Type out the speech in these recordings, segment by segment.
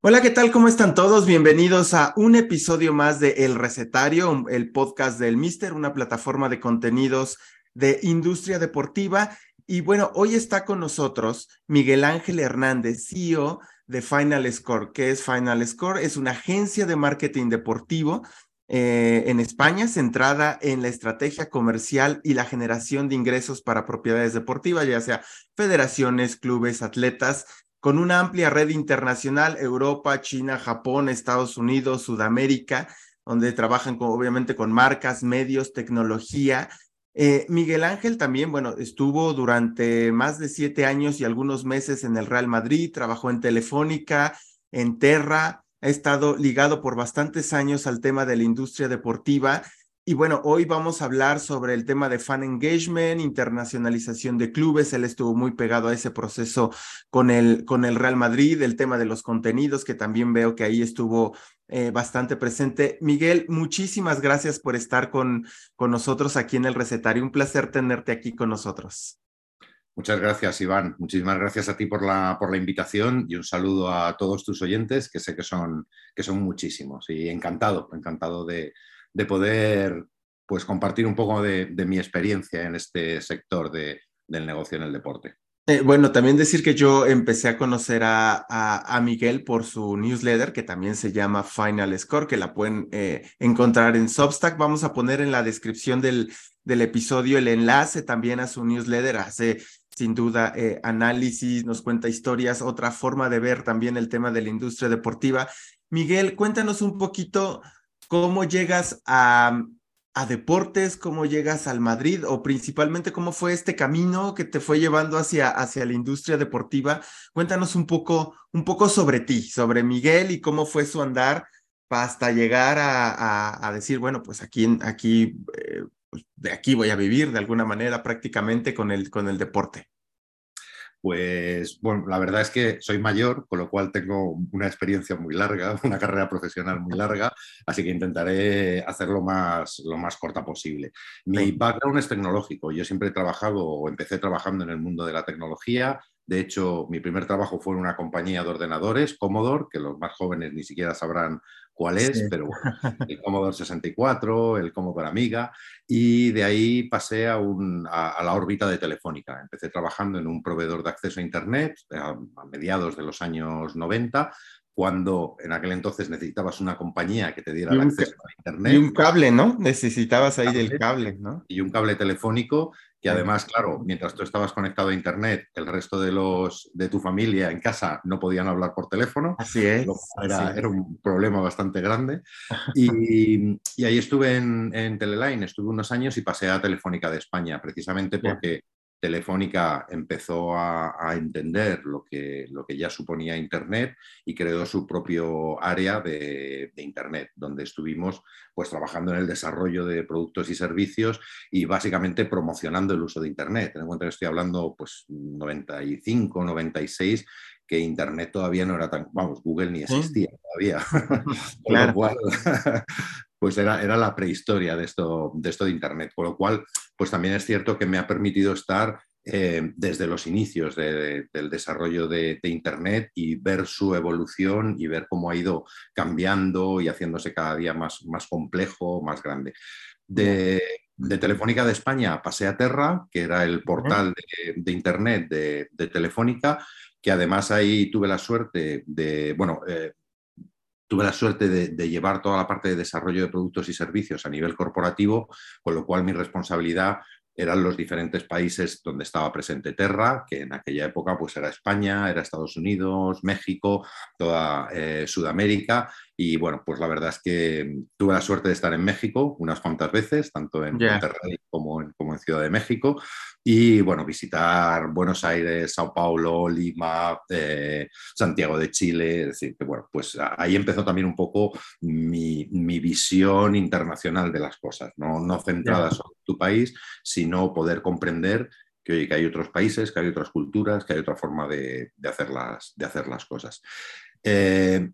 Hola, ¿qué tal? ¿Cómo están todos? Bienvenidos a un episodio más de El Recetario, el podcast del Mister, una plataforma de contenidos de industria deportiva. Y bueno, hoy está con nosotros Miguel Ángel Hernández, CEO de Final Score. ¿Qué es Final Score? Es una agencia de marketing deportivo eh, en España centrada en la estrategia comercial y la generación de ingresos para propiedades deportivas, ya sea federaciones, clubes, atletas con una amplia red internacional, Europa, China, Japón, Estados Unidos, Sudamérica, donde trabajan obviamente con marcas, medios, tecnología. Eh, Miguel Ángel también, bueno, estuvo durante más de siete años y algunos meses en el Real Madrid, trabajó en Telefónica, en Terra, ha estado ligado por bastantes años al tema de la industria deportiva y bueno, hoy vamos a hablar sobre el tema de fan engagement, internacionalización de clubes. Él estuvo muy pegado a ese proceso con el, con el Real Madrid, el tema de los contenidos, que también veo que ahí estuvo eh, bastante presente. Miguel, muchísimas gracias por estar con, con nosotros aquí en el recetario. Un placer tenerte aquí con nosotros. Muchas gracias, Iván. Muchísimas gracias a ti por la, por la invitación y un saludo a todos tus oyentes, que sé que son, que son muchísimos. Y encantado, encantado de, de poder pues, compartir un poco de, mi experiencia en este sector del negocio en el deporte. Eh, bueno, también decir que yo empecé a conocer a, a, Miguel por su newsletter, que también se llama Final Score, que la pueden eh, encontrar en Substack. Vamos a poner en la descripción del, del episodio el enlace también a su newsletter. Hace sin duda eh, análisis, nos cuenta historias, otra forma de ver también el tema de la industria deportiva. Miguel, cuéntanos un poquito ¿Cómo llegas a, a deportes? ¿Cómo llegas al Madrid? O principalmente, ¿cómo fue este camino que te fue llevando hacia, hacia la industria deportiva? Cuéntanos un poco, un poco sobre ti, sobre Miguel y cómo fue su andar hasta llegar a, a, decir, bueno, pues aquí, aquí eh, pues de aquí voy a vivir de alguna manera prácticamente con el, con el deporte. Pues bueno, la verdad es que soy mayor, con lo cual tengo una experiencia muy larga, una carrera profesional muy larga, así que intentaré hacerlo más, lo más corta posible. Mi background es tecnológico, yo siempre he trabajado o empecé trabajando en el mundo de la tecnología, de hecho, mi primer trabajo fue en una compañía de ordenadores, Commodore, que los más jóvenes ni siquiera sabrán cuál es, pero bueno, el Commodore 64, el Commodore Amiga, y de ahí pasé a, la órbita de Telefónica. Empecé trabajando en un proveedor de acceso a Internet a, mediados de los años 90, cuando en aquel entonces necesitabas una compañía que te diera el acceso a Internet. Y un cable, ¿no? Necesitabas ahí del cable, ¿no? Y un cable telefónico que además, claro, mientras tú estabas conectado a Internet, el resto de, los, de tu familia en casa no podían hablar por teléfono. Así es. Era, era un problema bastante grande. Y, y ahí estuve en, en, Teleline, estuve unos años y pasé a Telefónica de España, precisamente porque Telefónica empezó a, entender lo que, lo que, ya suponía Internet y creó su propio área de, Internet, donde estuvimos pues, trabajando en el desarrollo de productos y servicios y básicamente promocionando el uso de Internet. Ten en cuenta que estoy hablando pues 95, 96 que Internet todavía no era tan, vamos, Google ni existía todavía. claro. pues era, era la prehistoria de esto, de esto de Internet, con lo cual, pues también es cierto que me ha permitido estar eh, desde los inicios del desarrollo de, Internet y ver su evolución y ver cómo ha ido cambiando y haciéndose cada día más, más complejo, más grande. De, Telefónica de España pasé a Terra, que era el portal de, Internet de, Telefónica, que además ahí tuve la suerte de, bueno, eh, tuve la suerte de, llevar toda la parte de desarrollo de productos y servicios a nivel corporativo, con lo cual mi responsabilidad eran los diferentes países donde estaba presente Terra, que en aquella época pues era España, era Estados Unidos, México, toda eh, Sudamérica. Y bueno, pues la verdad es que tuve la suerte de estar en México unas cuantas veces, tanto en Monterrey como en, como en Ciudad de México. Y bueno, visitar Buenos Aires, Sao Paulo, Lima, eh, Santiago de Chile. Es decir, que bueno, pues ahí empezó también un poco mi, visión internacional de las cosas, no, no centrada solo en tu país, sino poder comprender que, que hay otros países, que hay otras culturas, que hay otra forma de, de hacer, las, de hacer las cosas. Eh,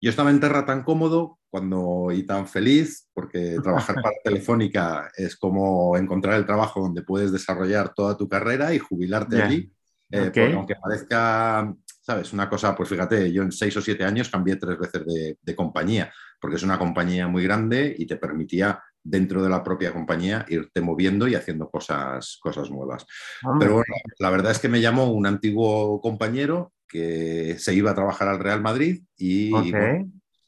yo estaba en Terra tan cómodo cuando, y tan feliz, porque trabajar para Telefónica es como encontrar el trabajo donde puedes desarrollar toda tu carrera y jubilarte allí. Eh, aunque parezca ¿sabes? Una cosa, pues fíjate, yo en seis o siete años cambié tres veces de, compañía, porque es una compañía muy grande y te permitía dentro de la propia compañía irte moviendo y haciendo cosas, cosas nuevas. Pero bueno, la verdad es que me llamó un antiguo compañero que se iba a trabajar al Real Madrid y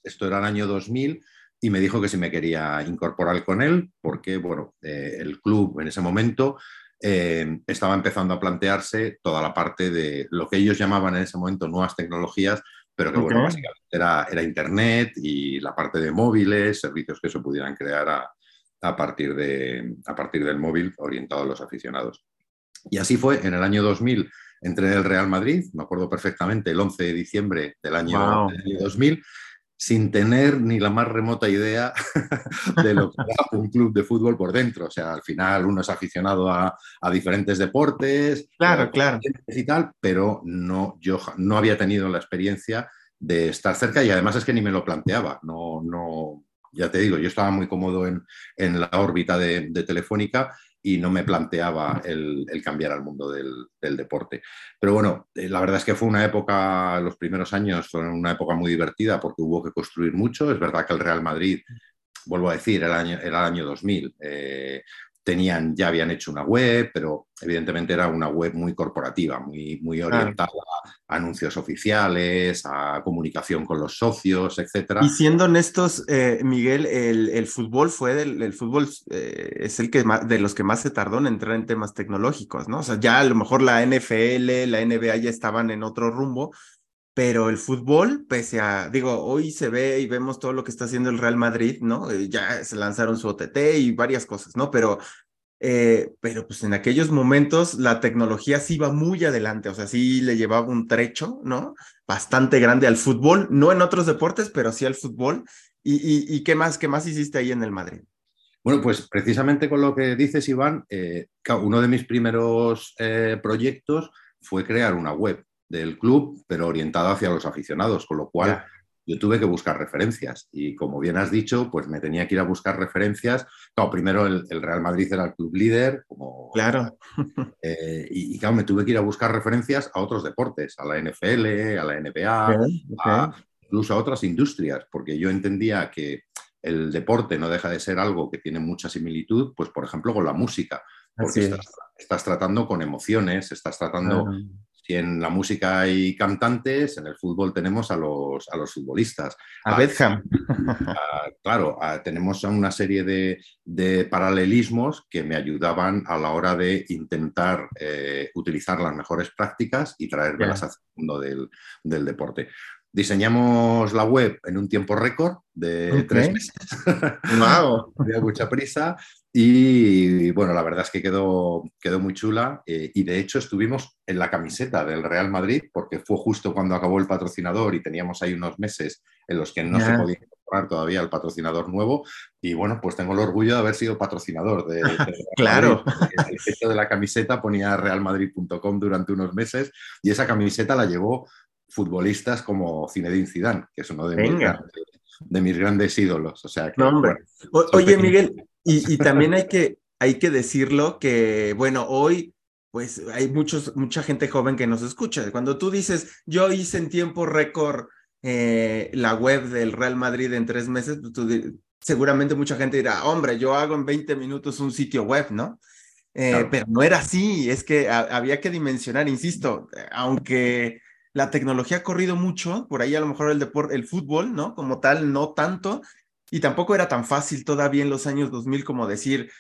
esto era el año 2000 y me dijo que si me quería incorporar con él, porque bueno, eh, el club en ese momento eh, estaba empezando a plantearse toda la parte de lo que ellos llamaban en ese momento nuevas tecnologías, pero que bueno, básicamente era, era, Internet y la parte de móviles, servicios que se pudieran crear a, a, partir de, a partir del móvil orientado a los aficionados. Y así fue, en el año 2000 entré en el Real Madrid, me acuerdo perfectamente, el 11 de diciembre del año, del año 2000, sin tener ni la más remota idea de lo que era un club de fútbol por dentro. O sea, al final uno es aficionado a, diferentes deportes, claro, claro. y tal, pero no, yo no había tenido la experiencia de estar cerca y además es que ni me lo planteaba. No, no, ya te digo, yo estaba muy cómodo en, la órbita de Telefónica y no me planteaba el, cambiar al mundo del, deporte. Pero bueno, eh, la verdad es que fue una época, los primeros años fueron una época muy divertida porque hubo que construir mucho. Es verdad que el Real Madrid, vuelvo a decir, el año, era el año 2000, tenían, ya habían hecho una web, pero evidentemente era una web muy corporativa, muy, muy orientada a anuncios oficiales, a comunicación con los socios, etc. Y siendo honestos, eh, Miguel, el, fútbol fue del, el fútbol eh, es el que de los que más se tardó en entrar en temas tecnológicos, ¿no? O sea, ya a lo mejor la NFL, la NBA ya estaban en otro rumbo, pero el fútbol, pese a, digo, hoy se ve y vemos todo lo que está haciendo el Real Madrid, ¿no? Eh, ya se lanzaron su OTT y varias cosas, ¿no? Pero, eh, pero pues en aquellos momentos la tecnología sí iba muy adelante, o sea, sí le llevaba un trecho, ¿no? Bastante grande al fútbol, no en otros deportes, pero sí al fútbol. ¿Y, y, qué más, qué más hiciste ahí en el Madrid? Bueno, pues precisamente con lo que dices, Iván, eh, uno de mis primeros proyectos fue crear una web del club, pero orientado hacia los aficionados, con lo cual yo tuve que buscar referencias. Y como bien has dicho, pues me tenía que ir a buscar referencias. Claro, primero el, Real Madrid era el club líder, como, claro. Eh, y, claro, me tuve que ir a buscar referencias a otros deportes, a la NFL, a la NBA, incluso a otras industrias, porque yo entendía que el deporte no deja de ser algo que tiene mucha similitud, pues por ejemplo con la música, porque estás, tratando con emociones, estás tratando en la música hay cantantes, en el fútbol tenemos a los, a los futbolistas. A, Betham. claro, tenemos una serie de, paralelismos que me ayudaban a la hora de intentar eh, utilizar las mejores prácticas y traérmelas al mundo del, del deporte. Diseñamos la web en un tiempo récord de tres meses. ¡Wow! Había mucha prisa y bueno, la verdad es que quedó, quedó muy chula eh, y de hecho estuvimos en la camiseta del Real Madrid porque fue justo cuando acabó el patrocinador y teníamos ahí unos meses en los que no se podía incorporar todavía el patrocinador nuevo. Y bueno, pues tengo el orgullo de haber sido patrocinador de, claro. El hecho de la camiseta ponía realmadrid.com durante unos meses y esa camiseta la llevó futbolistas como Zinedine Zidane, que es uno de, mis grandes, de mis grandes, ídolos. O sea, Oye, Miguel, y, también hay que, hay que decirlo que, bueno, hoy pues hay muchos, mucha gente joven que nos escucha. Cuando tú dices, yo hice en tiempo récord eh, la web del Real Madrid en tres meses, pues tú, seguramente mucha gente dirá, hombre, yo hago en 20 minutos un sitio web, ¿no? Eh, pero no era así, es que había que dimensionar, insisto, aunque la tecnología ha corrido mucho, por ahí a lo mejor el deporte, el fútbol, ¿no? Como tal, no tanto, y tampoco era tan fácil todavía en los años 2000 como decir,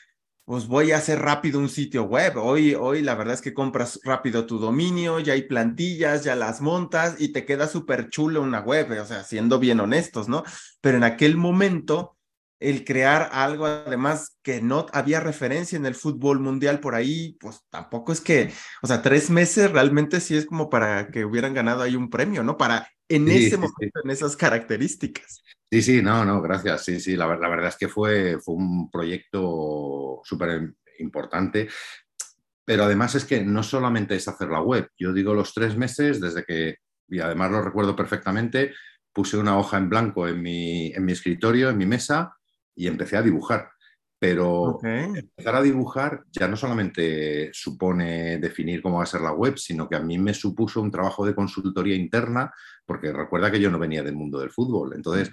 pues voy a hacer rápido un sitio web. Hoy, hoy la verdad es que compras rápido tu dominio, ya hay plantillas, ya las montas y te queda súper chulo una web, o sea, siendo bien honestos, ¿no? Pero en aquel momento el crear algo además que no había referencia en el fútbol mundial por ahí, pues tampoco es que, o sea, tres meses realmente sí es como para que hubieran ganado ahí un premio, ¿no? Para en ese momento, en esas características. Sí, sí, no, no, gracias. Sí, sí, la, la verdad es que fue, fue un proyecto súper importante. Pero además es que no solamente es hacer la web. Yo digo los tres meses desde que, y además lo recuerdo perfectamente, puse una hoja en blanco en mi, en mi escritorio, en mi mesa, y empecé a dibujar. Pero empezar a dibujar ya no solamente supone definir cómo va a ser la web, sino que a mí me supuso un trabajo de consultoría interna, porque recuerda que yo no venía del mundo del fútbol. Entonces,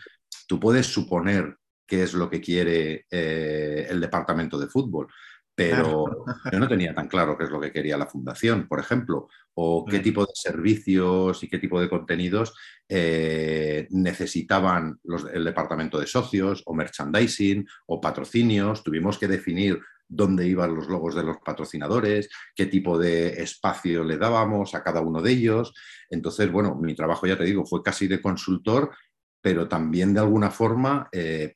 tú puedes suponer qué es lo que quiere eh, el departamento de fútbol, pero yo no tenía tan claro qué es lo que quería la fundación, por ejemplo, o qué tipo de servicios y qué tipo de contenidos eh, necesitaban el departamento de socios o merchandising o patrocinios. Tuvimos que definir dónde iban los logos de los patrocinadores, qué tipo de espacio le dábamos a cada uno de ellos. Entonces, bueno, mi trabajo, ya te digo, fue casi de consultor pero también de alguna forma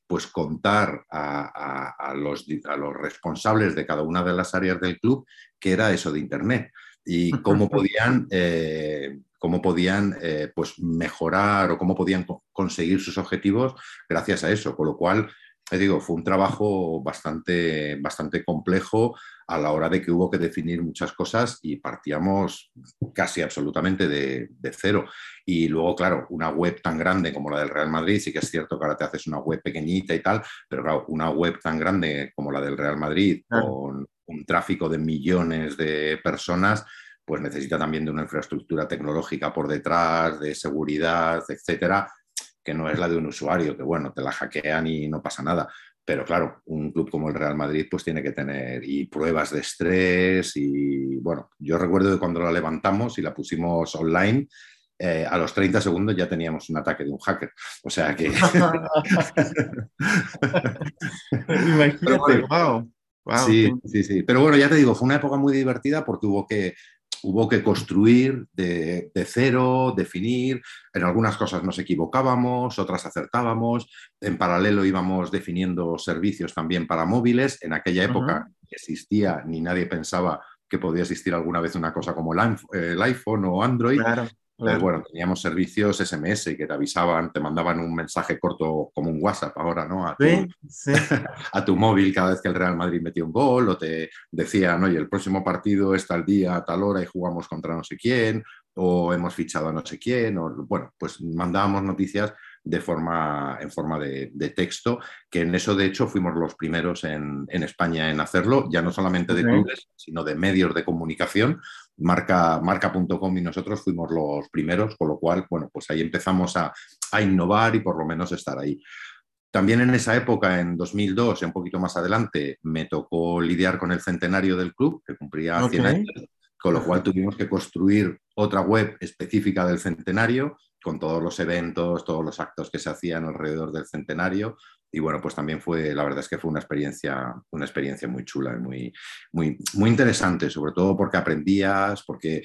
pues contar a, los, los, responsables de cada una de las áreas del club qué era eso de Internet y cómo podían, eh, cómo podían eh, pues mejorar o cómo podían conseguir sus objetivos gracias a eso. Con lo cual, te digo, fue un trabajo bastante, bastante complejo a la hora de que hubo que definir muchas cosas y partíamos casi absolutamente de, cero. Y luego, claro, una web tan grande como la del Real Madrid, sí que es cierto que ahora te haces una web pequeñita y tal, pero claro, una web tan grande como la del Real Madrid, con un tráfico de millones de personas, pues necesita también de una infraestructura tecnológica por detrás, de seguridad, etcétera, que no es la de un usuario, que bueno, te la hackean y no pasa nada. Pero claro, un club como el Real Madrid pues tiene que tener y pruebas de estrés y bueno, yo recuerdo que cuando la levantamos y la pusimos online, eh, a los 30 segundos ya teníamos un ataque de un hacker. O sea que... Imagínate, wow. sí, sí, sí. Pero bueno, ya te digo, fue una época muy divertida porque hubo que hubo que construir de, cero, definir, en algunas cosas nos equivocábamos, otras acertábamos, en paralelo íbamos definiendo servicios también para móviles, en aquella época existía ni nadie pensaba que podía existir alguna vez una cosa como el, iPhone o Android. Bueno, teníamos servicios SMS que te avisaban, te mandaban un mensaje corto como un WhatsApp ahora, ¿no? A tu, a tu móvil cada vez que el Real Madrid metía un gol o te decían, oye, el próximo partido está al día, a tal hora y jugamos contra no sé quién o hemos fichado a no sé quién. O, bueno, pues mandábamos noticias de forma, en forma de, texto, que en eso de hecho fuimos los primeros en, España en hacerlo, ya no solamente de clubes, sino de medios de comunicación. Marca, marca.com y nosotros fuimos los primeros, con lo cual, bueno, pues ahí empezamos a, innovar y por lo menos estar ahí. También en esa época, en 2002 y un poquito más adelante, me tocó lidiar con el centenario del club, que cumplía 100 años, con lo cual tuvimos que construir otra web específica del centenario, con todos los eventos, todos los actos que se hacían alrededor del centenario. Y bueno, pues también fue, la verdad es que fue una experiencia, una experiencia muy chula y muy, muy, muy interesante, sobre todo porque aprendías, porque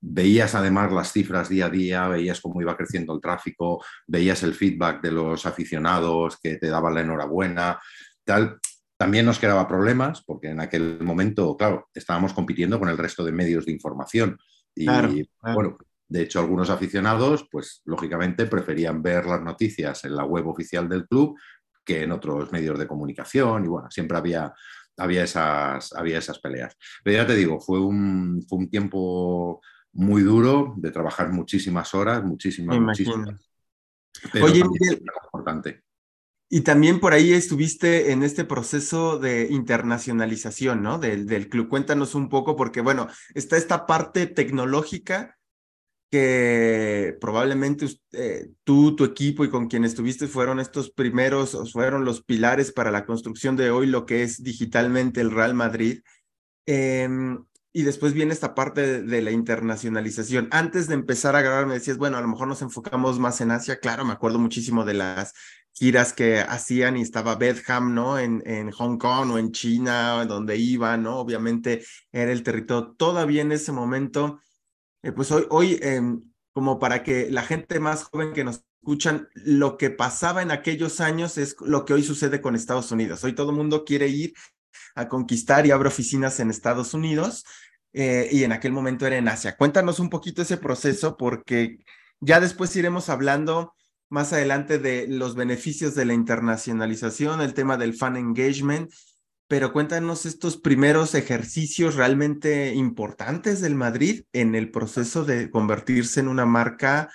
veías además las cifras día a día, veías cómo iba creciendo el tráfico, veías el feedback de los aficionados que te daban la enhorabuena, tal. También nos quedaba problemas porque en aquel momento, claro, estábamos compitiendo con el resto de medios de información. Y bueno, de hecho, algunos aficionados, pues lógicamente preferían ver las noticias en la web oficial del club que en otros medios de comunicación y bueno, siempre había, había, esas, había esas peleas. Pero ya te digo, fue un, fue un tiempo muy duro de trabajar muchísimas horas, muchísimas, muchísimas. Oye, importante. Y también por ahí estuviste en este proceso de internacionalización, ¿no? Del, del club. Cuéntanos un poco, porque bueno, está esta parte tecnológica que probablemente eh, tú, tu equipo y con quien estuviste fueron estos primeros, fueron los pilares para la construcción de hoy lo que es digitalmente el Real Madrid. Em, y después viene esta parte de, la internacionalización. Antes de empezar a grabar, me decías, bueno, a lo mejor nos enfocamos más en Asia. Claro, me acuerdo muchísimo de las giras que hacían y estaba Bedham, ¿no? En, en Hong Kong o en China, donde iba, ¿no? Obviamente era el territorio. Todavía en ese momento eh, pues hoy, em, como para que la gente más joven que nos escuchan, lo que pasaba en aquellos años es lo que hoy sucede con Estados Unidos. Hoy todo el mundo quiere ir a conquistar y abre oficinas en Estados Unidos eh, y en aquel momento era en Asia. Cuéntanos un poquito ese proceso porque ya después iremos hablando más adelante de los beneficios de la internacionalización, el tema del fan engagement pero cuéntanos estos primeros ejercicios realmente importantes del Madrid en el proceso de convertirse en una marca.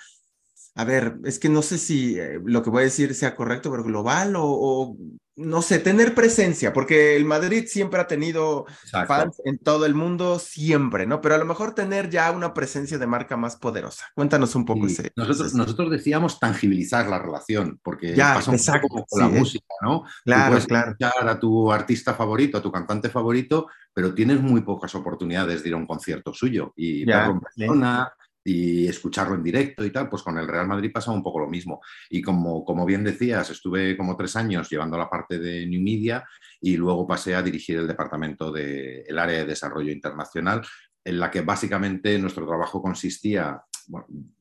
A ver, es que no sé si eh, lo que voy a decir sea correcto, pero global o, no sé, tener presencia, porque el Madrid siempre ha tenido fans en todo el mundo, siempre, ¿no? Pero a lo mejor tener ya una presencia de marca más poderosa. Cuéntanos un poco ese. Nosotros, nosotros decíamos tangibilizar la relación, porque ya, pasa un poco con la ¿eh? música, ¿no? Claro, puedes claro. a tu artista favorito, a tu cantante favorito, pero tienes muy pocas oportunidades de ir a un concierto suyo y ya, verlo en persona, y escucharlo en directo y tal, pues con el Real Madrid pasa un poco lo mismo. Y como, como bien decías, estuve como tres años llevando la parte de New Media y luego pasé a dirigir el departamento del el área de desarrollo internacional, en la que básicamente nuestro trabajo consistía,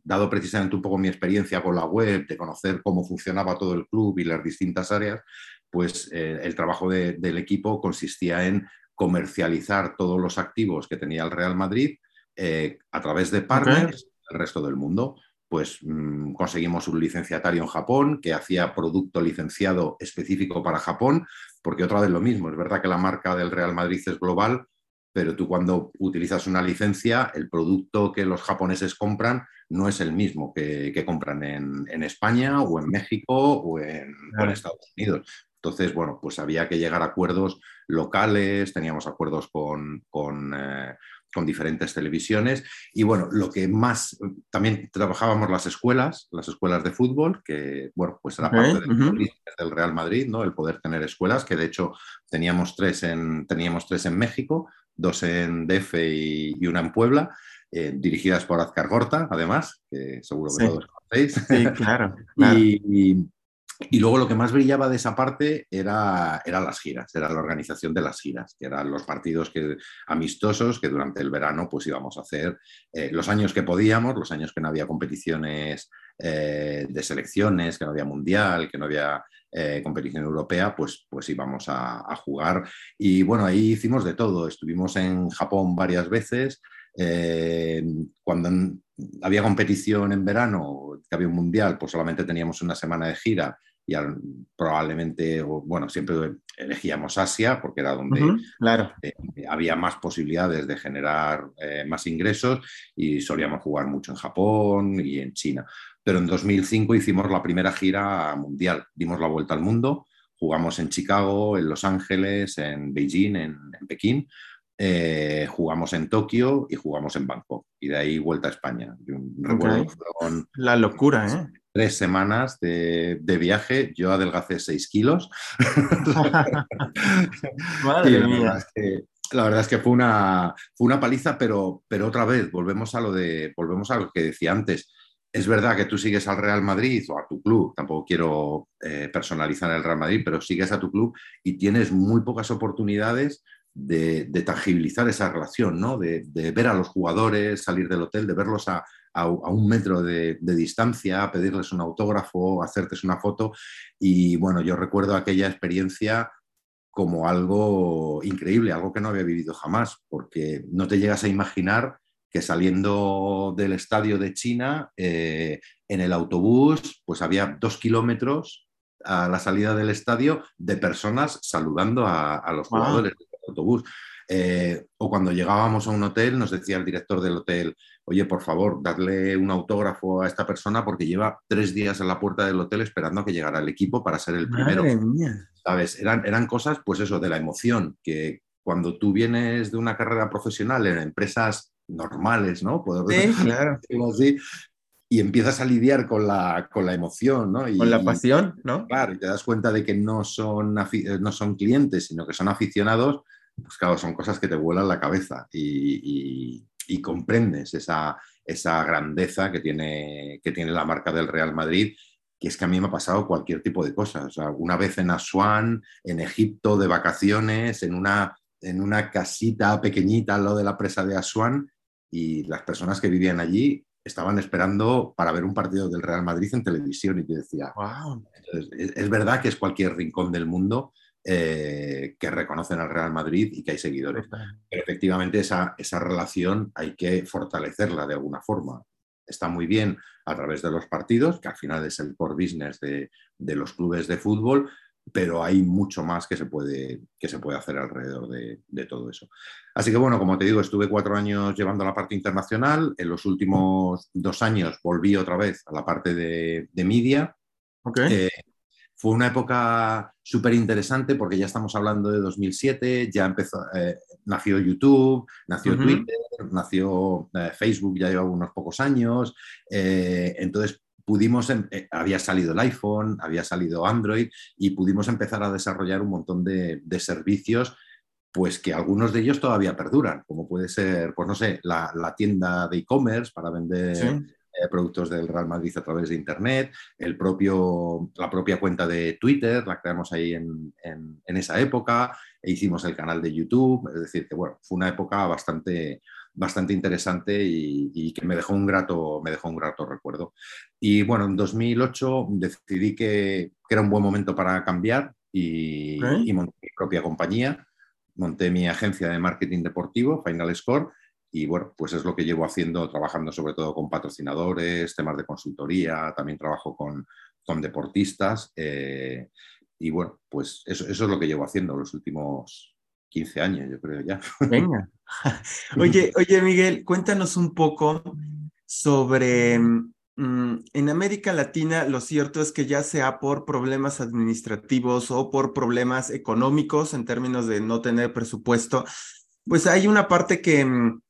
dado precisamente un poco mi experiencia con la web, de conocer cómo funcionaba todo el club y las distintas áreas, pues eh, el trabajo del equipo consistía en comercializar todos los activos que tenía el Real Madrid eh, a través de partners del resto del mundo. Pues mm, conseguimos un licenciatario en Japón que hacía producto licenciado específico para Japón, porque otra vez lo mismo, es verdad que la marca del Real Madrid es global, pero tú cuando utilizas una licencia, el producto que los japoneses compran no es el mismo que, compran en, España o en México o en, Estados Unidos. Entonces, bueno, pues había que llegar a acuerdos locales, teníamos acuerdos con, eh, con diferentes televisiones. Y bueno, lo que más, también trabajábamos las escuelas, las escuelas de fútbol, que bueno, pues era parte del, Real Madrid, ¿no? El poder tener escuelas, que de hecho teníamos tres en, teníamos tres en México, dos en DF y, una en Puebla. Eh, dirigidas por Azcar Gorta, además, que seguro que todos conocéis. Sí, claro. y, y luego lo que más brillaba de esa parte era, eran las giras, era la organización de las giras, que eran los partidos que, amistosos que durante el verano pues íbamos a hacer eh, los años que podíamos, los años que no había competiciones eh, de selecciones, que no había mundial, que no había eh, competición europea, pues, pues íbamos a, jugar. Y bueno, ahí hicimos de todo. Estuvimos en Japón varias veces. cuando había competición en verano, que había un mundial, pues solamente teníamos una semana de gira y probablemente, bueno, siempre elegíamos Asia porque era donde claro. Eh, había más posibilidades de generar eh, más ingresos y solíamos jugar mucho en Japón y en China. Pero en 2005 hicimos la primera gira mundial, dimos la vuelta al mundo, jugamos en Chicago, en Los Ángeles, en Beijing, en, Pekín, eh, jugamos en Tokio y jugamos en Bangkok. Y de ahí vuelta a España. la locura, ¿eh? Tres semanas de, viaje, yo adelgacé seis kilos. Madre mía. La verdad es que fue una, fue una paliza, pero, pero otra vez, volvemos a, lo de, volvemos a lo que decía antes. Es verdad que tú sigues al Real Madrid o a tu club, tampoco quiero eh, personalizar el Real Madrid, pero sigues a tu club y tienes muy pocas oportunidades de, tangibilizar esa relación, ¿no? de, ver a los jugadores, salir del hotel, de verlos a, a, un metro de, distancia, pedirles un autógrafo, hacerte una foto. Y bueno, yo recuerdo aquella experiencia como algo increíble, algo que no había vivido jamás, porque no te llegas a imaginar que saliendo del estadio de China, eh, en el autobús, pues había dos kilómetros a la salida del estadio de personas saludando a, los jugadores del autobús. Eh, o cuando llegábamos a un hotel, nos decía el director del hotel, oye, por favor, dadle un autógrafo a esta persona porque lleva tres días en la puerta del hotel esperando a que llegara el equipo para ser el primero. ¿Sabes? Eran, eran cosas, pues eso, de la emoción, que cuando tú vienes de una carrera profesional en empresas normales, ¿no? sí, claro. y empiezas a lidiar con la, con la emoción, ¿no? con la pasión, ¿no? Claro, y te das cuenta de que no son, no son clientes, sino que son aficionados, pues claro, son cosas que te vuelan la cabeza y, y comprendes esa, esa grandeza que tiene, que tiene la marca del Real Madrid que es que a mí me ha pasado cualquier tipo de cosas. O una vez en Asuán, en Egipto, de vacaciones, en una, en una casita pequeñita al lado de la presa de Asuán, y las personas que vivían allí estaban esperando para ver un partido del Real Madrid en televisión. Y te decía, wow. es, verdad que es cualquier rincón del mundo, eh, que reconocen al Real Madrid y que hay seguidores. Pero efectivamente esa, esa relación hay que fortalecerla de alguna forma. Está muy bien a través de los partidos, que al final es el core business de, los clubes de fútbol, pero hay mucho más que se puede, que se puede hacer alrededor de, todo eso. Así que bueno, como te digo, estuve cuatro años llevando la parte internacional, en los últimos dos años volví otra vez a la parte de, media. Eh, fue una época súper interesante porque ya estamos hablando de 2007, ya empezó, eh, nació YouTube, nació Twitter, nació eh, Facebook, ya lleva unos pocos años, entonces pudimos, em, eh, había salido el iPhone, había salido Android y pudimos empezar a desarrollar un montón de, servicios pues que algunos de ellos todavía perduran, como puede ser, pues no sé, la, tienda de e-commerce para vender eh, productos del Real Madrid a través de Internet, el propio, la propia cuenta de Twitter, la creamos ahí en, en esa época, e hicimos el canal de YouTube, es decir, que bueno, fue una época bastante, bastante interesante y, que me dejó, un grato, me dejó un grato recuerdo. Y bueno, en 2008 decidí que, era un buen momento para cambiar y, monté mi propia compañía, monté mi agencia de marketing deportivo, Final Score, y bueno, pues es lo que llevo haciendo, trabajando sobre todo con patrocinadores, temas de consultoría, también trabajo con, con deportistas. Eh, y bueno, pues eso, eso, es lo que llevo haciendo los últimos 15 años, yo creo ya. Venga. Oye, oye, Miguel, cuéntanos un poco sobre mm, en América Latina, lo cierto es que ya sea por problemas administrativos o por problemas económicos en términos de no tener presupuesto, pues hay una parte que, mm,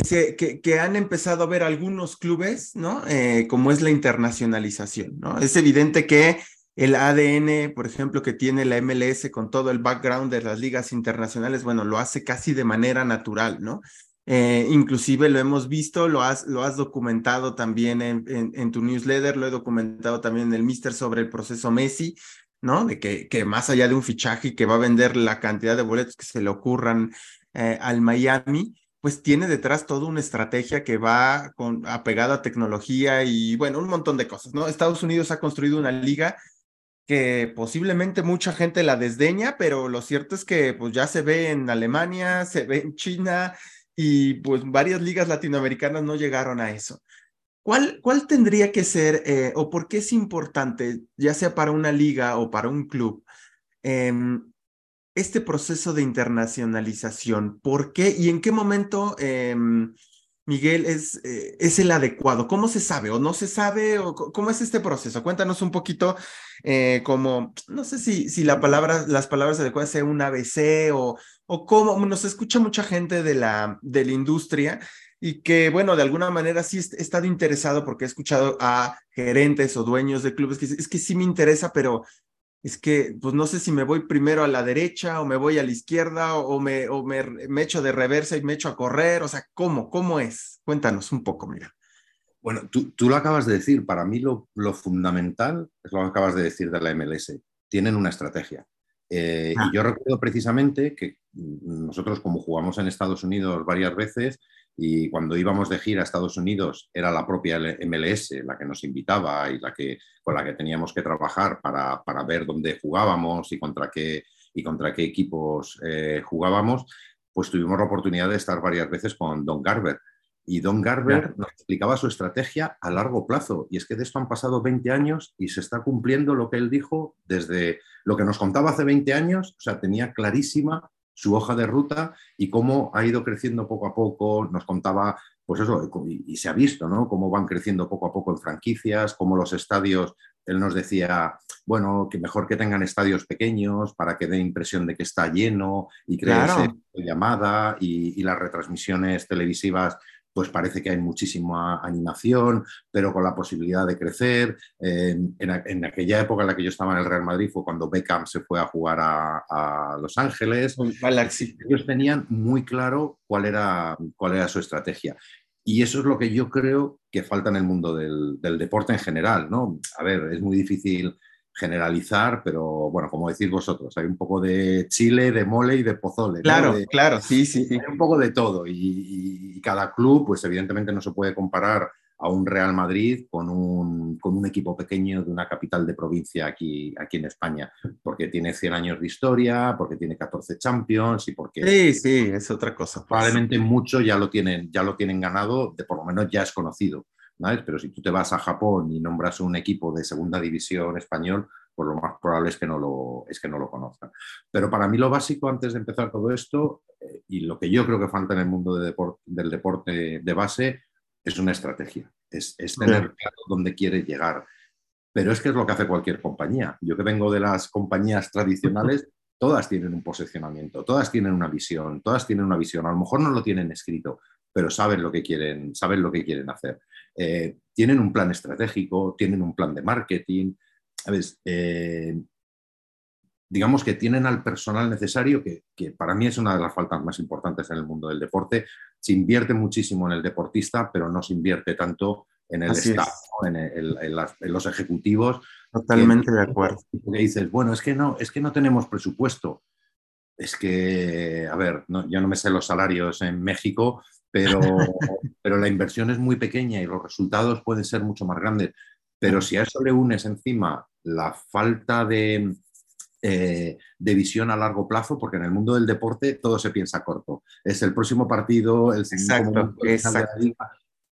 que, han empezado a ver algunos clubes, ¿no? Eh, como es la internacionalización, ¿no? Es evidente que el ADN, por ejemplo, que tiene la MLS con todo el background de las ligas internacionales, bueno, lo hace casi de manera natural, ¿no? Eh, inclusive lo hemos visto, lo has, documentado también en, tu newsletter, lo he documentado también en el Mister sobre el proceso Messi, ¿no? De que, que más allá de un fichaje que va a vender la cantidad de boletos que se le ocurran eh, al Miami, pues tiene detrás toda una estrategia que va con, apegada a tecnología y bueno, un montón de cosas, ¿no? Estados Unidos ha construido una liga que posiblemente mucha gente la desdeña, pero lo cierto es que pues ya se ve en Alemania, se ve en China y pues varias ligas latinoamericanas no llegaron a eso. ¿Cuál, cuál tendría que ser eh, o por qué es importante, ya sea para una liga o para un club, em, este proceso de internacionalización? ¿Por qué y en qué momento em, Miguel, es, eh, es el adecuado? ¿Cómo se sabe o no se sabe? O ¿Cómo es este proceso? Cuéntanos un poquito eh, como, no sé si, si la palabra, las palabras adecuadas sea un ABC o, o cómo, nos escucha mucha gente de la, de la industria y que, bueno, de alguna manera sí he estado interesado porque he escuchado a gerentes o dueños de clubes que es que sí me interesa, pero es que, pues no sé si me voy primero a la derecha o me voy a la izquierda o me, o me, me echo de reversa y me echo a correr, o sea, ¿cómo? ¿Cómo es? Cuéntanos un poco, mira. Bueno, tú, tú lo acabas de decir, para mí lo, lo, fundamental es lo que acabas de decir de la MLS, tienen una estrategia. Eh, y ah. yo recuerdo precisamente que nosotros como jugamos en Estados Unidos varias veces, y cuando íbamos de gira a Estados Unidos era la propia MLS la que nos invitaba y la que, con la que teníamos que trabajar para, para ver dónde jugábamos y contra qué, y contra qué equipos eh, jugábamos, pues tuvimos la oportunidad de estar varias veces con Don Garber. Y Don Garber nos explicaba su estrategia a largo plazo. Y es que de esto han pasado 20 años y se está cumpliendo lo que él dijo desde lo que nos contaba hace 20 años. O sea, tenía clarísima su hoja de ruta y cómo ha ido creciendo poco a poco. Nos contaba, pues eso, y, se ha visto, ¿no? Cómo van creciendo poco a poco en franquicias, cómo los estadios, él nos decía, bueno, que mejor que tengan estadios pequeños para que dé impresión de que está lleno y crearse llamada y, y las retransmisiones televisivas pues parece que hay muchísima animación, pero con la posibilidad de crecer. en, aquella época en la que yo estaba en el Real Madrid fue cuando Beckham se fue a jugar a, Los Ángeles. Ellos tenían muy claro cuál era, cuál era su estrategia. Y eso es lo que yo creo que falta en el mundo del, del deporte en general. ¿no? A ver, es muy difícil generalizar, pero bueno, como decís vosotros, hay un poco de chile, de mole y de pozole. Claro, claro, sí, sí, Hay un poco de todo y, cada club, pues evidentemente no se puede comparar a un Real Madrid con un, con un, equipo pequeño de una capital de provincia aquí, aquí en España, porque tiene 100 años de historia, porque tiene 14 Champions y porque... Sí, sí, es otra cosa. Pues. Probablemente mucho ya lo, tienen, ya lo tienen ganado, de por lo menos ya es conocido. Pero si tú te vas a Japón y nombras un equipo de segunda división español, pues lo más probable es que no lo, es que no lo conozcan. Pero para mí lo básico antes de empezar todo esto, eh, y lo que yo creo que falta en el mundo del deporte de base, es una estrategia, es, tener claro dónde quiere llegar. Pero es que es lo que hace cualquier compañía. Yo que vengo de las compañías tradicionales, todas tienen un posicionamiento, todas tienen una visión, todas tienen una visión. A lo mejor no lo tienen escrito, pero saben lo que quieren, saben lo que quieren hacer. Eh, tienen un plan estratégico, tienen un plan de marketing. Eh, digamos que tienen al personal necesario, que, para mí es una de las faltas más importantes en el mundo del deporte. Se invierte muchísimo en el deportista, pero no se invierte tanto en el staff, en, los ejecutivos. Totalmente de acuerdo. Y dices, bueno, es que no, es que no tenemos presupuesto. Es que, a ver, yo no me sé los salarios en México, pero, pero la inversión es muy pequeña y los resultados pueden ser mucho más grandes. Pero si a eso le unes encima la falta de, eh, de visión a largo plazo, porque en el mundo del deporte todo se piensa corto. Es el próximo partido, el exacto.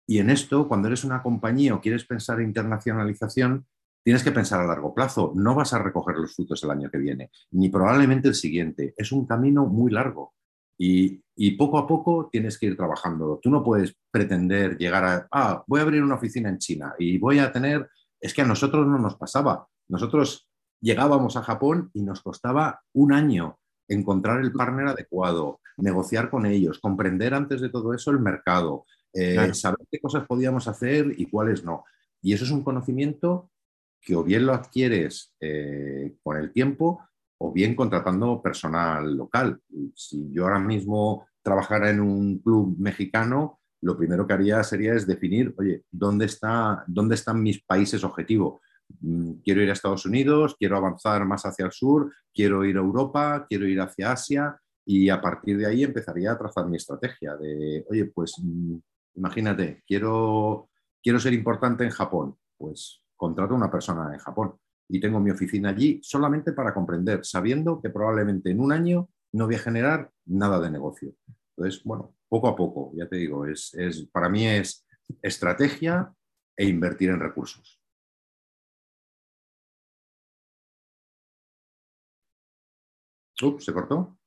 Y en esto, cuando eres una compañía o quieres pensar en internacionalización, tienes que pensar a largo plazo. No vas a recoger los frutos el año que viene, ni probablemente el siguiente. Es un camino muy largo. Y, poco a poco tienes que ir trabajando. Tú no puedes pretender llegar a, ah, voy a abrir una oficina en China y voy a tener, es que a nosotros no nos pasaba. Nosotros llegábamos a Japón y nos costaba un año encontrar el partner adecuado, negociar con ellos, comprender antes de todo eso el mercado, eh, saber qué cosas podíamos hacer y cuáles no. Y eso es un conocimiento que o bien lo adquieres eh, con el tiempo o bien contratando personal local. Si yo ahora mismo trabajara en un club mexicano, lo primero que haría sería es definir, oye, ¿dónde, está, dónde están mis países objetivo? Mm, quiero ir a Estados Unidos, quiero avanzar más hacia el sur, quiero ir a Europa, quiero ir hacia Asia y a partir de ahí empezaría a trazar mi estrategia de, oye, pues mm, imagínate, quiero, quiero ser importante en Japón, pues contrato a una persona en Japón y tengo mi oficina allí solamente para comprender, sabiendo que probablemente en un año no voy a generar nada de negocio. Entonces, bueno, poco a poco, ya te digo, es, es para mí es estrategia e invertir en recursos. Ups, ¿se cortó?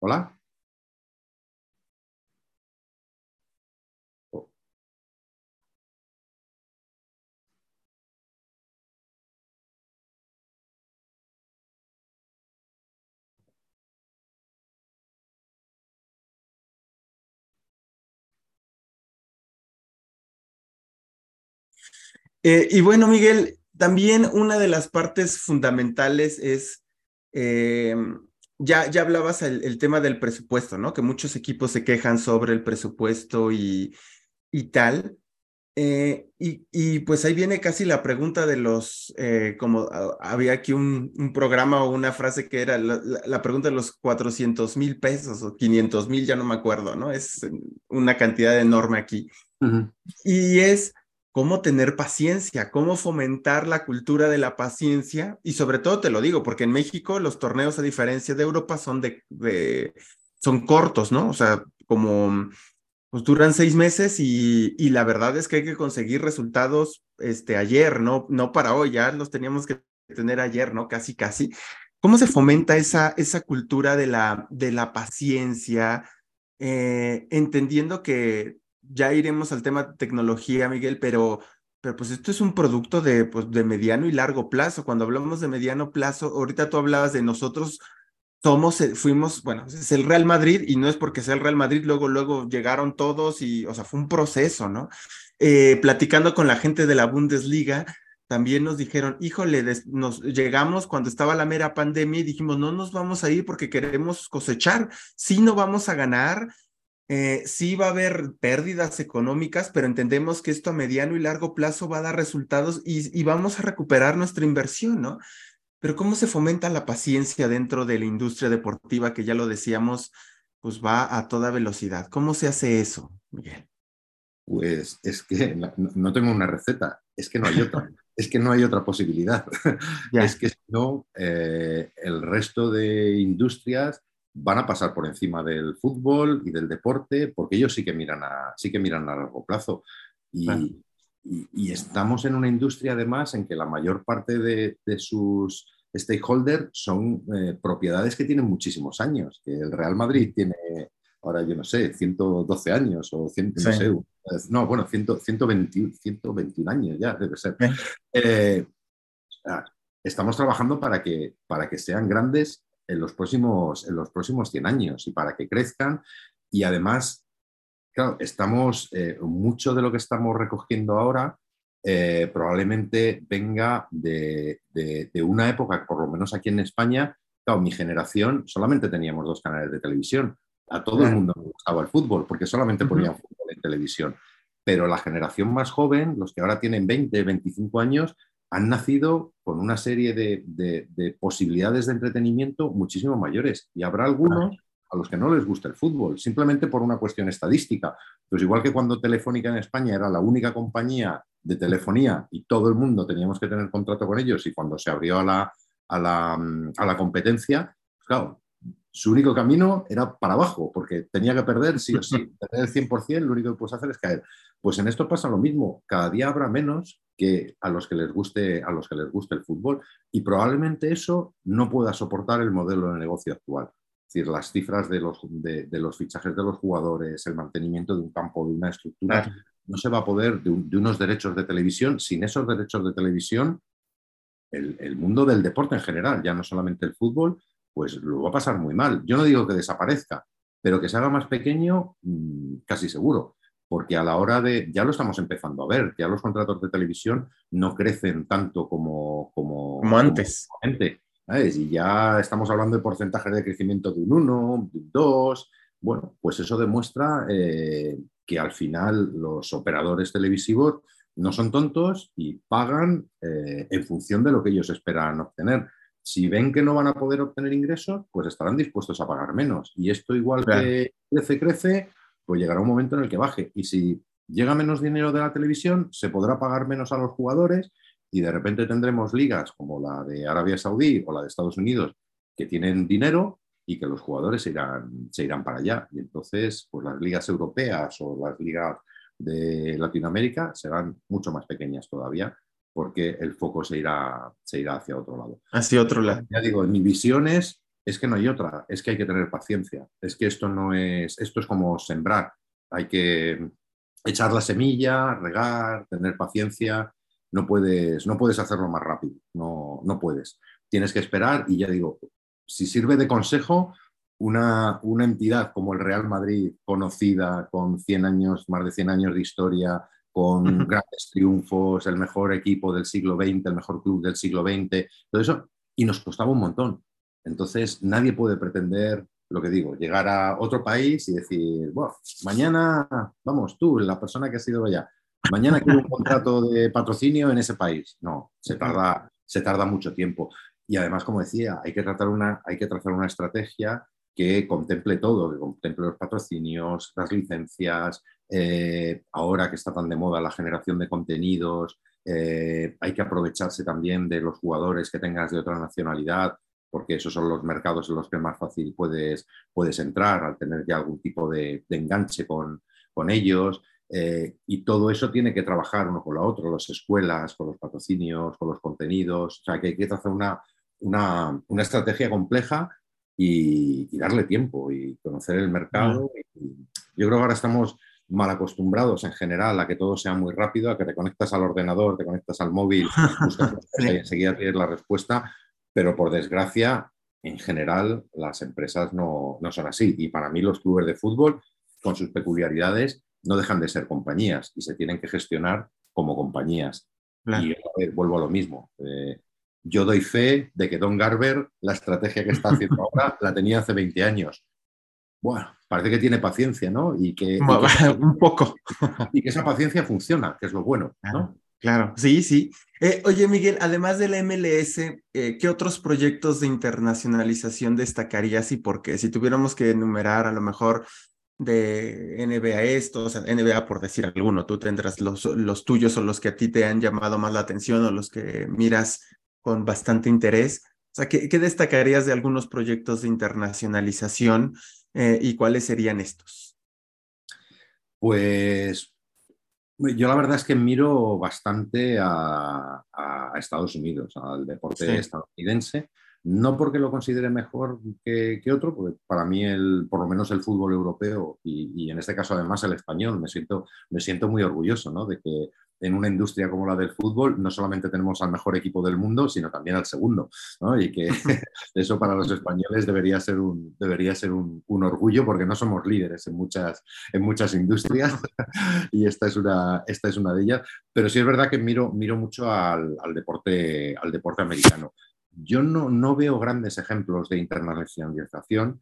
¿Hola? Eh, y bueno, Miguel, también una de las partes fundamentales es, eh, ya, ya hablabas el, tema del presupuesto, ¿no? Que muchos equipos se quejan sobre el presupuesto y, y tal. Eh, y, y, pues ahí viene casi la pregunta de los, como ah, había aquí un, un, programa o una frase que era la, pregunta de los 400 mil pesos o 500 mil, ya no me acuerdo, ¿no? Es una cantidad enorme aquí. Y es, cómo tener paciencia, cómo fomentar la cultura de la paciencia y sobre todo te lo digo porque en México los torneos a diferencia de Europa son de, son cortos, ¿no? O sea, como pues duran seis meses y, y, la verdad es que hay que conseguir resultados este ayer, no no para hoy, ya los teníamos que tener ayer, ¿no? Casi casi. ¿Cómo se fomenta esa esa cultura de la de la paciencia? Eh, entendiendo que ya iremos al tema de tecnología, Miguel, pero, pero pues esto es un producto de, pues, de mediano y largo plazo. Cuando hablamos de mediano plazo, ahorita tú hablabas de nosotros somos, eh, fuimos, bueno, es el Real Madrid y no es porque sea el Real Madrid, luego, luego llegaron todos y, o sea, fue un proceso, ¿no? Eh, platicando con la gente de la Bundesliga, también nos dijeron, híjole, nos llegamos cuando estaba la mera pandemia y dijimos, no nos vamos a ir porque queremos cosechar, sí no vamos a ganar, eh, sí va a haber pérdidas económicas, pero entendemos que esto a mediano y largo plazo va a dar resultados y, vamos a recuperar nuestra inversión, ¿no? Pero ¿cómo se fomenta la paciencia dentro de la industria deportiva que ya lo decíamos, pues va a toda velocidad? ¿Cómo se hace eso, Miguel? Pues es que no, tengo una receta, es que no hay otra, es que no hay otra posibilidad. Es que si no, eh, el resto de industrias van a pasar por encima del fútbol y del deporte porque ellos sí que miran a, sí que miran a largo plazo. Y, y, estamos en una industria además en que la mayor parte de, sus stakeholders son eh, propiedades que tienen muchísimos años, el Real Madrid tiene ahora yo no sé, 112 años o 100, no, sé, no, bueno, 120, 121 años ya debe ser. Eh, estamos trabajando para que, para que sean grandes en los, próximos, en los próximos 100 años y para que crezcan y además claro, estamos, eh, mucho de lo que estamos recogiendo ahora eh, probablemente venga de, una época, por lo menos aquí en España, claro, mi generación solamente teníamos dos canales de televisión. A todo el mundo le gustaba el fútbol porque solamente ponían fútbol en televisión. Pero la generación más joven, los que ahora tienen 20, 25 años, han nacido con una serie de, posibilidades de entretenimiento muchísimo mayores. Y habrá algunos a los que no les gusta el fútbol, simplemente por una cuestión estadística. Pues igual que cuando Telefónica en España era la única compañía de telefonía y todo el mundo teníamos que tener contrato con ellos y cuando se abrió a la, a la, a la competencia, pues claro, su único camino era para abajo, porque tenía que perder sí o sí. El 100%, lo único que puedes hacer es caer. Pues en esto pasa lo mismo. Cada día habrá menos que a los que les guste, a los que les guste el fútbol y probablemente eso no pueda soportar el modelo de negocio actual decir, las cifras de los, de, los, fichajes de los jugadores, el mantenimiento de un campo, de una estructura, no se va a poder de, unos derechos de televisión. Sin esos derechos de televisión, el, mundo del deporte en general, ya no solamente el fútbol, pues lo va a pasar muy mal. Yo no digo que desaparezca, pero que se haga más pequeño, mm, casi seguro. Porque a la hora de, ya lo estamos empezando a ver, ya los contratos de televisión no crecen tanto como, como, como antes. Y ya estamos hablando de porcentajes de crecimiento de un 1, de un 2. Bueno, pues eso demuestra eh, que al final los operadores televisivos no son tontos y pagan eh, en función de lo que ellos esperan obtener. Si ven que no van a poder obtener ingresos, pues estarán dispuestos a pagar menos. Y esto igual que crece, crece, pues llegará un momento en el que baje. Y si llega menos dinero de la televisión, se podrá pagar menos a los jugadores y de repente tendremos ligas como la de Arabia Saudí o la de Estados Unidos que tienen dinero y que los jugadores se irán, se irán para allá. Y entonces, pues las ligas europeas o las ligas de Latinoamérica serán mucho más pequeñas todavía porque el foco se irá, se irá hacia otro lado. Hacia otro lado. Ya digo, mi visión es, es que no hay otra, es que hay que tener paciencia, es que esto no es, esto es como sembrar, hay que echar la semilla, regar, tener paciencia no puedes, no puedes hacerlo más rápido, no, no puedes. Tienes que esperar y ya digo, si sirve de consejo, una, una, entidad como el Real Madrid, conocida, con 100 años, más de 100 años de historia, con grandes triunfos, el mejor equipo del siglo XX, el mejor club del siglo XX, todo eso, y nos costaba un montón. Entonces, nadie puede pretender, lo que digo, llegar a otro país y decir, bueno, mañana, vamos, tú, la persona que ha sido allá, mañana quiero un contrato de patrocinio en ese país. No, se tarda, se tarda mucho tiempo. Y además, como decía, hay que, tratar una, hay que trazar una estrategia que contemple todo, que contemple los patrocinios, las licencias, eh, ahora que está tan de moda la generación de contenidos, eh, hay que aprovecharse también de los jugadores que tengas de otra nacionalidad, porque esos son los mercados en los que más fácil puedes, puedes entrar al tener ya algún tipo de, enganche con, con ellos. Eh, y todo eso tiene que trabajar uno con la otra, las escuelas, con los patrocinios, con los contenidos. O sea, que hay que hacer una, una, una estrategia compleja y, darle tiempo y conocer el mercado. yo creo que ahora estamos mal acostumbrados en general a que todo sea muy rápido, a que te conectas al ordenador, te conectas al móvil, buscas y enseguida tienes la respuesta, pero por desgracia, en general, las empresas no, no son así. Y para mí los clubes de fútbol, con sus peculiaridades, no dejan de ser compañías y se tienen que gestionar como compañías. Y vuelvo a lo mismo. Eh, yo doy fe de que Don Garber, la estrategia que está haciendo ahora, la tenía hace 20 años. Bueno, parece que tiene paciencia, ¿no? Y que, un poco. y que esa paciencia funciona, que es lo bueno, ¿no? Claro, sí, sí. Eh, oye, Miguel, además de la MLS, eh, ¿qué otros proyectos de internacionalización destacarías y por qué? Si tuviéramos que enumerar a lo mejor de NBA esto, o sea, NBA por decir alguno, tú tendrás los, los tuyos o los que a ti te han llamado más la atención o los que miras con bastante interés. O sea, ¿qué, destacarías de algunos proyectos de internacionalización eh, y cuáles serían estos? Pues Yo la verdad es que miro bastante a, Estados Unidos, al deporte estadounidense, no porque lo considere mejor que, otro, porque para mí el, por lo menos el fútbol europeo y, en este caso además el español, me siento, me siento muy orgulloso ¿no? de que en una industria como la del fútbol no solamente tenemos al mejor equipo del mundo, sino también al segundo. ¿no? Y que eso para los españoles debería ser un, debería ser un, orgullo porque no somos líderes en muchas, en muchas industrias y esta es, una, esta es una de ellas. Pero sí es verdad que miro, miro mucho al, deporte, al deporte americano. Yo no, no veo grandes ejemplos de internacionalización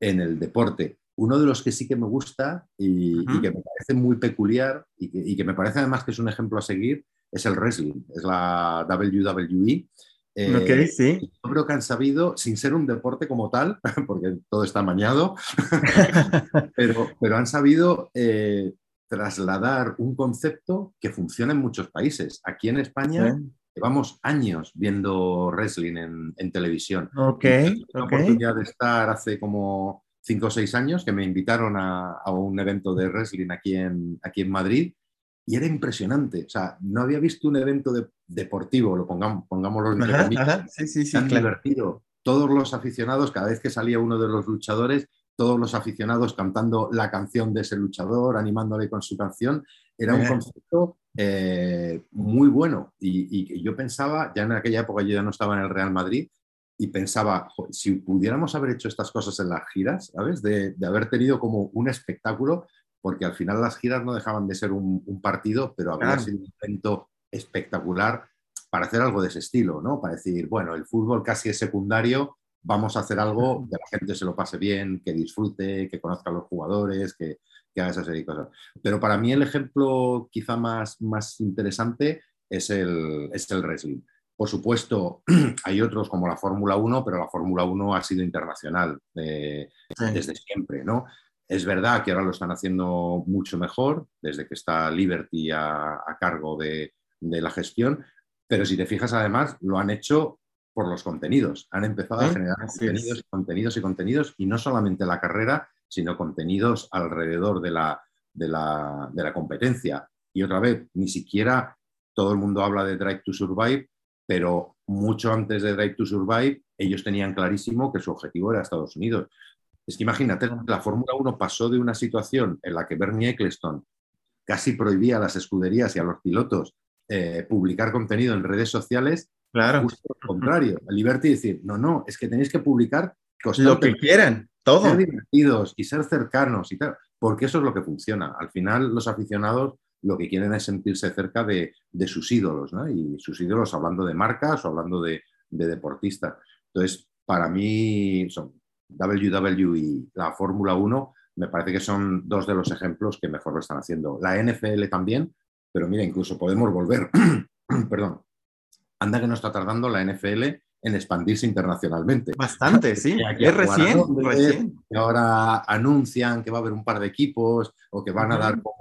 en el deporte uno de los que sí que me gusta y, que me parece muy peculiar y que, me parece además que es un ejemplo a seguir es el wrestling, es la WWE. Eh, sí. Yo creo que han sabido, sin ser un deporte como tal, porque todo está amañado, pero, pero han sabido eh, trasladar un concepto que funciona en muchos países. Aquí en España llevamos años viendo wrestling en, televisión. Ok. La oportunidad de estar hace como cinco o seis años que me invitaron a, un evento de wrestling aquí en, aquí en Madrid y era impresionante. O sea, no había visto un evento deportivo, lo pongamos, pongámoslo en Sí, sí, sí, tan divertido. Todos los aficionados, cada vez que salía uno de los luchadores, todos los aficionados cantando la canción de ese luchador, animándole con su canción, era un concepto eh, muy bueno. Y, y, yo pensaba, ya en aquella época yo ya no estaba en el Real Madrid, y pensaba, si pudiéramos haber hecho estas cosas en las giras, ¿sabes? De, haber tenido como un espectáculo, porque al final las giras no dejaban de ser un, partido, pero había sido un evento espectacular para hacer algo de ese estilo, ¿no? Para decir, bueno, el fútbol casi es secundario, vamos a hacer algo que la gente se lo pase bien, que disfrute, que conozca a los jugadores, que, que haga esa serie de cosas. Pero para mí el ejemplo quizá más, más interesante es el, es el wrestling. Por supuesto, hay otros como la Fórmula 1, pero la Fórmula 1 ha sido internacional eh, desde siempre, ¿no? Es verdad que ahora lo están haciendo mucho mejor, desde que está Liberty a, cargo de, la gestión, pero si te fijas, además, lo han hecho por los contenidos. Han empezado a generar contenidos, contenidos y contenidos, y no solamente la carrera, sino contenidos alrededor de la, de la, de la competencia. Y otra vez, ni siquiera todo el mundo habla de Drive to Survive, pero mucho antes de Drive to Survive, ellos tenían clarísimo que su objetivo era Estados Unidos. Es que imagínate, la Fórmula 1 pasó de una situación en la que Bernie Eccleston casi prohibía a las escuderías y a los pilotos eh, publicar contenido en redes sociales, claro. justo lo contrario. Liberty decir, no, no, es que tenéis que publicar lo que quieran, todo. Ser divertidos y ser cercanos y tal, porque eso es lo que funciona. Al final, los aficionados lo que quieren es sentirse cerca de, sus ídolos, ¿no? Y sus ídolos hablando de marcas o hablando de, deportistas. Entonces, para mí, son WWE y la Fórmula 1 me parece que son dos de los ejemplos que mejor lo están haciendo. La NFL también, pero mira, incluso podemos volver, perdón, anda que no está tardando la NFL en expandirse internacionalmente. Bastante, sí. Es recién, recién. Y ahora anuncian que va a haber un par de equipos o que van a dar como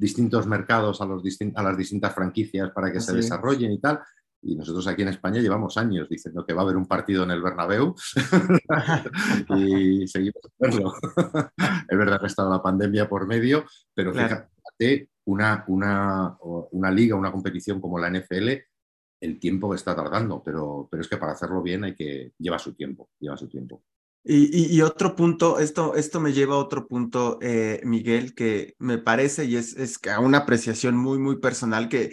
distintos mercados a, los a las distintas franquicias para que se desarrollen y tal. Y nosotros aquí en España llevamos años diciendo que va a haber un partido en el Bernabéu y seguimos verlo. es verdad que ha estado la pandemia por medio, pero fíjate, una, una, una liga, una competición como la NFL el tiempo que está tardando, pero, pero es que para hacerlo bien hay que lleva su tiempo, lleva su tiempo. Y, otro punto, esto, esto me lleva a otro punto, eh, Miguel, que me parece y es, es una apreciación muy, muy personal, que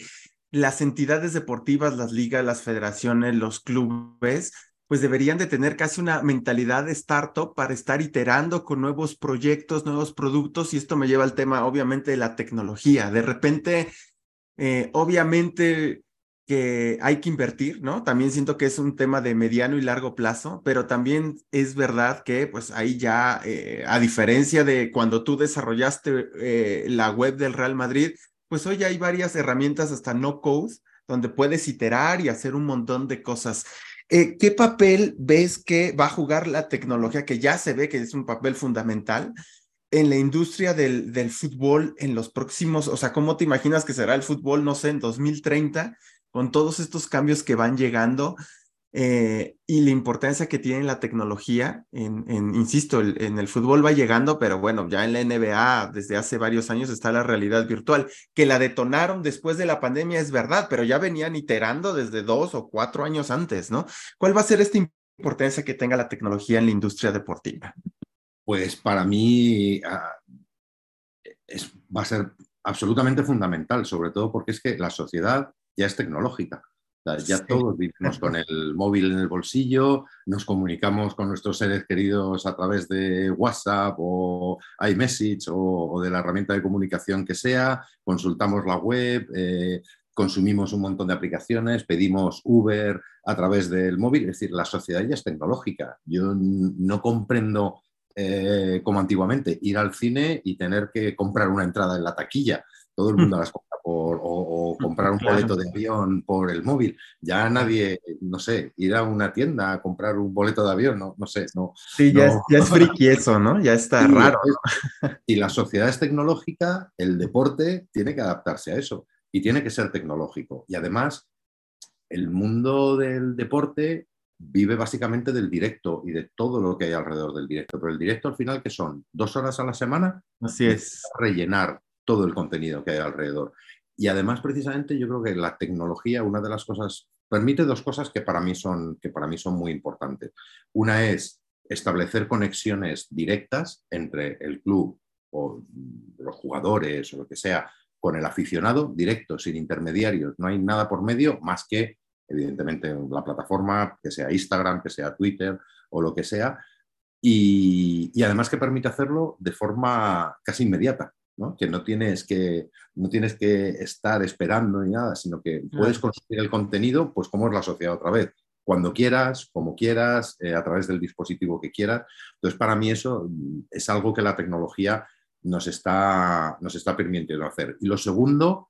las entidades deportivas, las ligas, las federaciones, los clubes, pues deberían de tener casi una mentalidad de startup para estar iterando con nuevos proyectos, nuevos productos, y esto me lleva al tema, obviamente, de la tecnología. De repente, eh, obviamente, que hay que invertir, ¿no? También siento que es un tema de mediano y largo plazo, pero también es verdad que pues ahí ya, eh, a diferencia de cuando tú desarrollaste eh, la web del Real Madrid, pues hoy hay varias herramientas hasta no code donde puedes iterar y hacer un montón de cosas. Eh, ¿Qué papel ves que va a jugar la tecnología, que ya se ve que es un papel fundamental en la industria del, del fútbol en los próximos, o sea, ¿cómo te imaginas que será el fútbol, no sé, en 2030? Con todos estos cambios que van llegando, eh, y la importancia que tiene la tecnología. En, insisto, en el fútbol va llegando, pero bueno, ya en la NBA desde hace varios años está la realidad virtual, que la detonaron después de la pandemia, es verdad, pero ya venían iterando desde dos o cuatro años antes, ¿no? ¿Cuál va a ser esta importancia que tenga la tecnología en la industria deportiva? Pues para mí ah, va a ser absolutamente fundamental, sobre todo porque es que la sociedad ya es tecnológica. Ya todos vivimos con el móvil en el bolsillo, nos comunicamos con nuestros seres queridos a través de WhatsApp o iMessage o, o de la herramienta de comunicación que sea, consultamos la web, eh, consumimos un montón de aplicaciones, pedimos Uber a través del móvil, es decir, la sociedad ya es tecnológica. Yo no comprendo eh, como antiguamente, ir al cine y tener que comprar una entrada en la taquilla. Todo el mundo mm. las compra por, o, comprar un boleto de avión por el móvil. Ya nadie, no sé, ir a una tienda a comprar un boleto de avión, no, no sé, no. Sí, ya, Es, ya friki eso, ¿no? Ya está raro. Y la sociedad es tecnológica, el deporte tiene que adaptarse a eso y tiene que ser tecnológico. Y además, el mundo del deporte vive básicamente del directo y de todo lo que hay alrededor del directo. Pero el directo al final, que son? ¿Dos horas a la semana? Así es. Rellenar todo el contenido que hay alrededor. Y además, precisamente, yo creo que la tecnología, una de las cosas, permite dos cosas que para mí son, que para mí son muy importantes. Una es establecer conexiones directas entre el club o los jugadores o lo que sea con el aficionado, directo, sin intermediarios. No hay nada por medio más que evidentemente la plataforma, que sea Instagram, que sea Twitter o lo que sea, y, además que permite hacerlo de forma casi inmediata, ¿no? que no tienes que, no tienes que estar esperando ni nada, sino que puedes conseguir el contenido, pues como es la sociedad otra vez, cuando quieras, como quieras, eh, a través del dispositivo que quieras. Entonces, para mí eso es algo que la tecnología nos está, nos está permitiendo hacer. Y lo segundo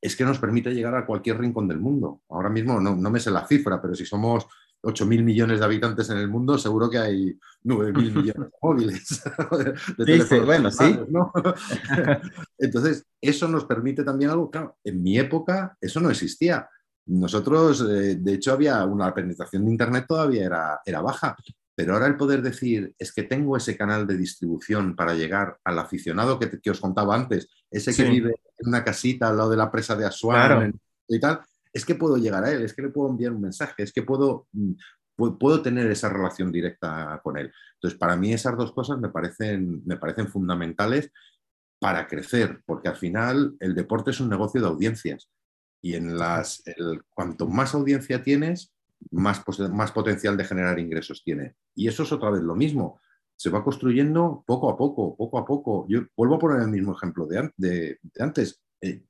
es que nos permite llegar a cualquier rincón del mundo. Ahora mismo no, me sé la cifra, pero si somos 8.000 millones de habitantes en el mundo, seguro que hay 9.000 millones de móviles. De bueno, sí. Entonces, eso nos permite también algo, claro, en mi época eso no existía. Nosotros, eh, de hecho, había una penetración de Internet todavía era, era baja, pero ahora el poder decir es que tengo ese canal de distribución para llegar al aficionado que, os contaba antes, ese que vive en una casita al lado de la presa de Asuán y tal, es que puedo llegar a él, es que le puedo enviar un mensaje, es que puedo, mm, puedo tener esa relación directa con él. Entonces, para mí esas dos cosas me parecen, me parecen fundamentales para crecer, porque al final el deporte es un negocio de audiencias y en las, cuanto más audiencia tienes, más, más potencial de generar ingresos tiene. Y eso es otra vez lo mismo. Se va construyendo poco a poco, poco a poco. Yo vuelvo a poner el mismo ejemplo de, de, antes. Eh,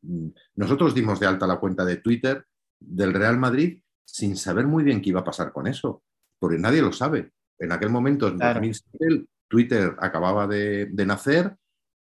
nosotros dimos de alta la cuenta de Twitter del Real Madrid sin saber muy bien qué iba a pasar con eso, porque nadie lo sabe. En aquel momento, en 2007, Twitter acababa de, de nacer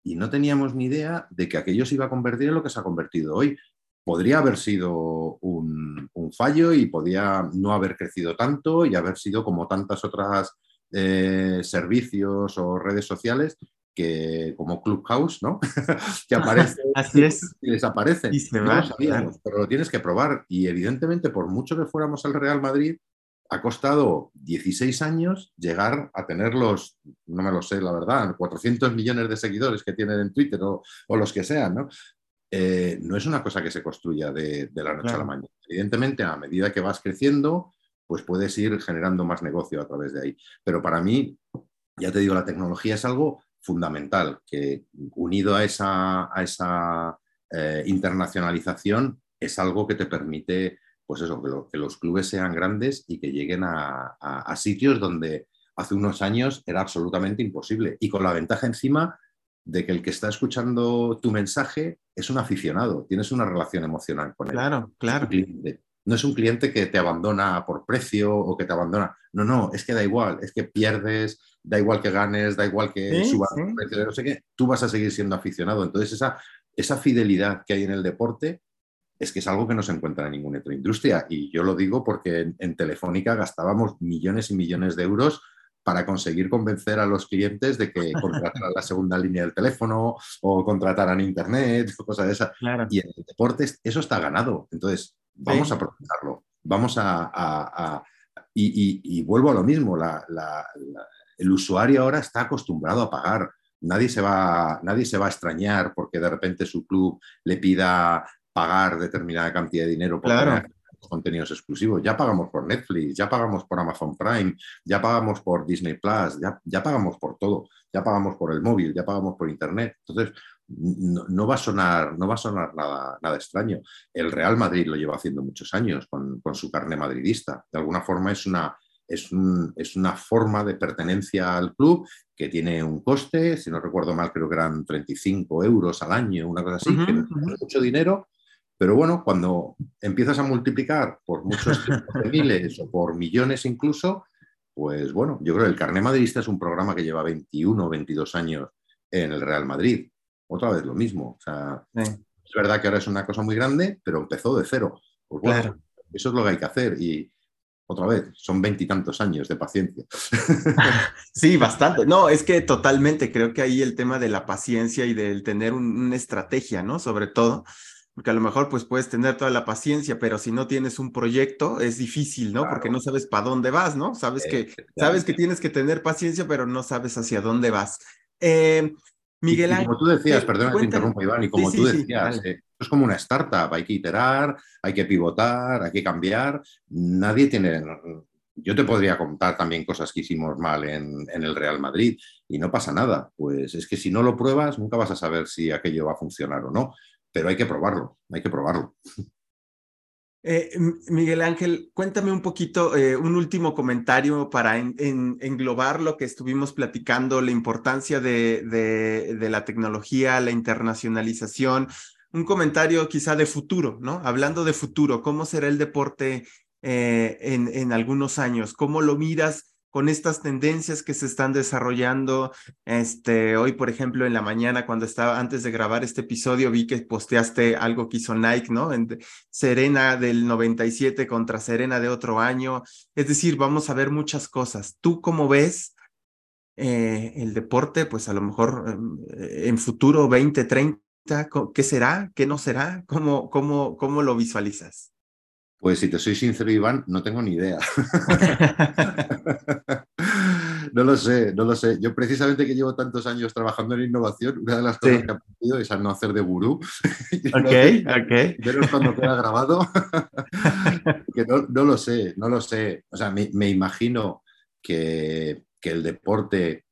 y no teníamos ni idea de que aquello se iba a convertir en lo que se ha convertido hoy podría haber sido un, fallo y podía no haber crecido tanto y haber sido como tantas otras eh, servicios o redes sociales que como Clubhouse, ¿no? que aparece Así es. y desaparece. no sabíamos, pero lo tienes que probar. Y evidentemente, por mucho que fuéramos al Real Madrid, ha costado 16 años llegar a tener los, no me lo sé, la verdad, 400 millones de seguidores que tienen en Twitter o, o los que sean, ¿no? Eh, no es una cosa que se construya de, la noche a la mañana. Evidentemente, a medida que vas creciendo, pues puedes ir generando más negocio a través de ahí. Pero para mí, ya te digo, la tecnología es algo fundamental, que unido a esa, a esa eh, internacionalización es algo que te permite, pues eso, que, los clubes sean grandes y que lleguen a, a sitios donde hace unos años era absolutamente imposible. Y con la ventaja encima de que el que está escuchando tu mensaje es un aficionado, tienes una relación emocional con él. Claro, claro. No es un cliente que te abandona por precio o que te abandona. No, no, es que da igual, es que pierdes, da igual que ganes, da igual que suba el precio, no sé qué, tú vas a seguir siendo aficionado. Entonces, esa, esa fidelidad que hay en el deporte es que es algo que no se encuentra en ninguna otra industria. Y yo lo digo porque en Telefónica gastábamos millones y millones de euros para conseguir convencer a los clientes de que contrataran la segunda línea del teléfono o contrataran internet o cosas de esas. Y en el deporte eso está ganado. Entonces, vamos a aprovecharlo. Vamos a, y, vuelvo a lo mismo, el usuario ahora está acostumbrado a pagar. Nadie se, va, nadie se va a extrañar porque de repente su club le pida pagar determinada cantidad de dinero por contenidos exclusivos. Ya pagamos por Netflix, ya pagamos por Amazon Prime, ya pagamos por Disney Plus, ya, ya pagamos por todo, ya pagamos por el móvil, ya pagamos por Internet. Entonces, no, va a sonar, no va a sonar nada, nada, extraño. El Real Madrid lo lleva haciendo muchos años con, su carne madridista. De alguna forma es una, es, es, una forma de pertenencia al club que tiene un coste, si no recuerdo mal, creo que eran 35 euros al año, una cosa así, que no es mucho dinero, pero bueno, cuando empiezas a multiplicar por muchos miles o por millones incluso, pues bueno, yo creo que el carné madridista es un programa que lleva 21 o 22 años en el Real Madrid otra vez lo mismo. O sea, es verdad que ahora es una cosa muy grande, pero empezó de cero. Pues bueno, eso es lo que hay que hacer. Y otra vez, son veintitantos años de paciencia. Sí, bastante. No, es que totalmente creo que ahí el tema de la paciencia y del tener una estrategia, ¿no? Sobre todo, porque a lo mejor pues puedes tener toda la paciencia, pero si no tienes un proyecto es difícil, ¿no? Porque no sabes para dónde vas, ¿no? Sabes que, sabes que tienes que tener paciencia, pero no sabes hacia dónde vas. Eh, Miguel Ángel. Como tú decías, perdona que te interrumpa, Iván, y como tú decías, eh, es como una startup, hay que iterar, hay que pivotar, hay que cambiar. Nadie tiene. Yo te podría contar también cosas que hicimos mal en, el Real Madrid y no pasa nada. Pues es que si no lo pruebas, nunca vas a saber si aquello va a funcionar o no. Pero hay que probarlo, hay que probarlo. Eh, Miguel Ángel, cuéntame un poquito, eh, un último comentario para englobar lo que estuvimos platicando, la importancia de, la tecnología, la internacionalización, un comentario quizá de futuro, ¿no? Hablando de futuro, ¿cómo será el deporte eh, en algunos años? ¿Cómo lo miras? Con estas tendencias que se están desarrollando. Este, hoy, por ejemplo, en la mañana, cuando estaba antes de grabar este episodio, vi que posteaste algo que hizo Nike, ¿no? En Serena del 97 contra Serena de otro año. Es decir, vamos a ver muchas cosas. ¿Tú cómo ves eh, el deporte? Pues a lo mejor em, en futuro 2030, ¿qué será? ¿Qué no será? ¿Cómo, cómo, cómo lo visualizas? Pues si te soy sincero, Iván, no tengo ni idea. no lo sé, no lo sé. Yo precisamente que llevo tantos años trabajando en innovación, una de las cosas que he aprendido es a no hacer de gurú. ok, ok. Pero cuando queda grabado, que no, lo sé, no lo sé. O sea, me, imagino que, el deporte,